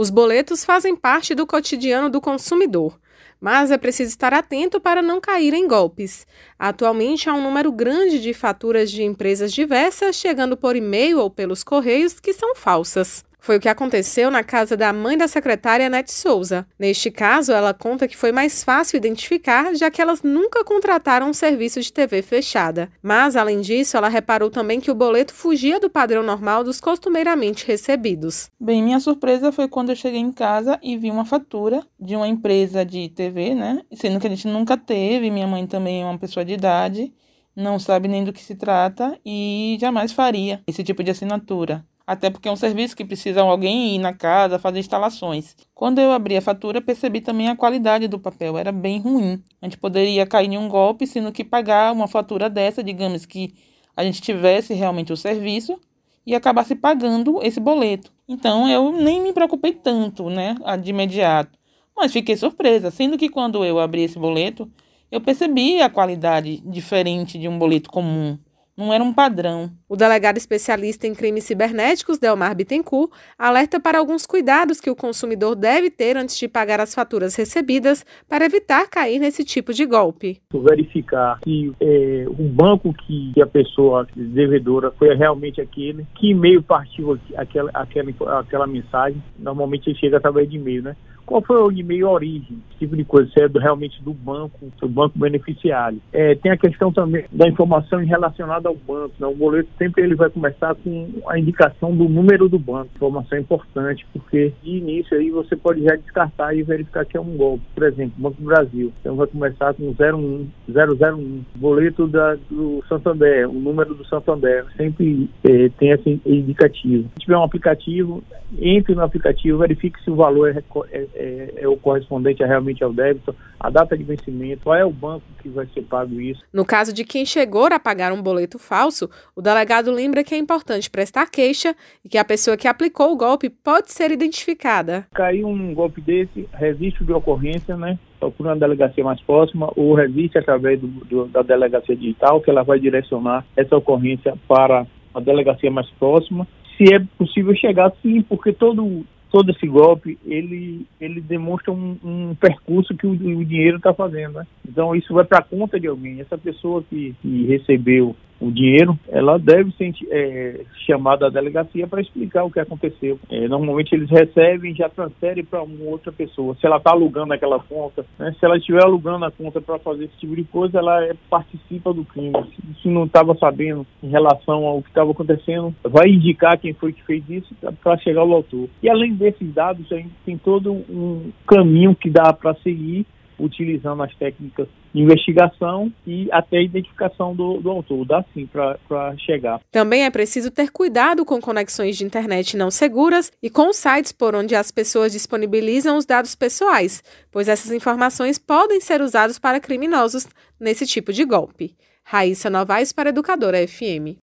Os boletos fazem parte do cotidiano do consumidor mas é preciso estar atento para não cair em golpes. Atualmente há um número grande de faturas de empresas diversas chegando por e-mail ou pelos correios que são falsas. Foi o que aconteceu na casa da mãe da secretária Nete Souza. Neste caso, ela conta que foi mais fácil identificar, já que elas nunca contrataram um serviço de TV fechada. Mas, além disso, ela reparou também que o boleto fugia do padrão normal dos costumeiramente recebidos. Bem, minha surpresa foi quando eu cheguei em casa e vi uma fatura de uma empresa de TV, né? Sendo que a gente nunca teve, minha mãe também é uma pessoa de idade não sabe nem do que se trata e jamais faria esse tipo de assinatura até porque é um serviço que precisa alguém ir na casa fazer instalações. Quando eu abri a fatura, percebi também a qualidade do papel, era bem ruim. A gente poderia cair em um golpe, sendo que pagar uma fatura dessa, digamos que a gente tivesse realmente o serviço e acabasse pagando esse boleto. Então eu nem me preocupei tanto, né, de imediato. Mas fiquei surpresa, sendo que quando eu abri esse boleto, eu percebi a qualidade diferente de um boleto comum não era um padrão. O delegado especialista em crimes cibernéticos, Delmar Bittencourt, alerta para alguns cuidados que o consumidor deve ter antes de pagar as faturas recebidas para evitar cair nesse tipo de golpe. Verificar se é, o banco que a pessoa devedora foi realmente aquele, que e-mail partiu aquela, aquela, aquela mensagem. Normalmente chega através de e-mail, né? Qual foi o e-mail origem, esse tipo de coisa, se é do, realmente do banco, do banco beneficiário. É, tem a questão também da informação relacionada ao banco. Né? O boleto sempre ele vai começar com a indicação do número do banco, informação importante, porque de início aí você pode já descartar e verificar que é um golpe. Por exemplo, Banco do Brasil, então vai começar com 01, 001, boleto da, do Santander, o número do Santander, sempre é, tem esse indicativo. Se tiver um aplicativo, entre no aplicativo, verifique se o valor é, é é, é, o correspondente a realmente ao débito, a data de vencimento, qual é o banco que vai ser pago isso. No caso de quem chegou a pagar um boleto falso, o delegado lembra que é importante prestar queixa e que a pessoa que aplicou o golpe pode ser identificada. Caiu um golpe desse, registro de ocorrência, né? procura uma delegacia mais próxima ou resiste através do, do, da delegacia digital, que ela vai direcionar essa ocorrência para a delegacia mais próxima. Se é possível chegar, sim, porque todo, todo esse golpe ele ele demonstra um, um percurso que o, o dinheiro está fazendo né? então isso vai para a conta de alguém essa pessoa que, que recebeu o dinheiro, ela deve ser é, chamada à delegacia para explicar o que aconteceu. É, normalmente eles recebem e já transferem para uma outra pessoa. Se ela está alugando aquela conta, né, se ela estiver alugando a conta para fazer esse tipo de coisa, ela é, participa do crime. Se, se não estava sabendo em relação ao que estava acontecendo, vai indicar quem foi que fez isso para chegar ao autor. E além desses dados, a gente tem todo um caminho que dá para seguir utilizando as técnicas de investigação e até a identificação do, do autor. Dá sim para chegar. Também é preciso ter cuidado com conexões de internet não seguras e com sites por onde as pessoas disponibilizam os dados pessoais, pois essas informações podem ser usadas para criminosos nesse tipo de golpe. Raíssa Novaes para Educadora FM.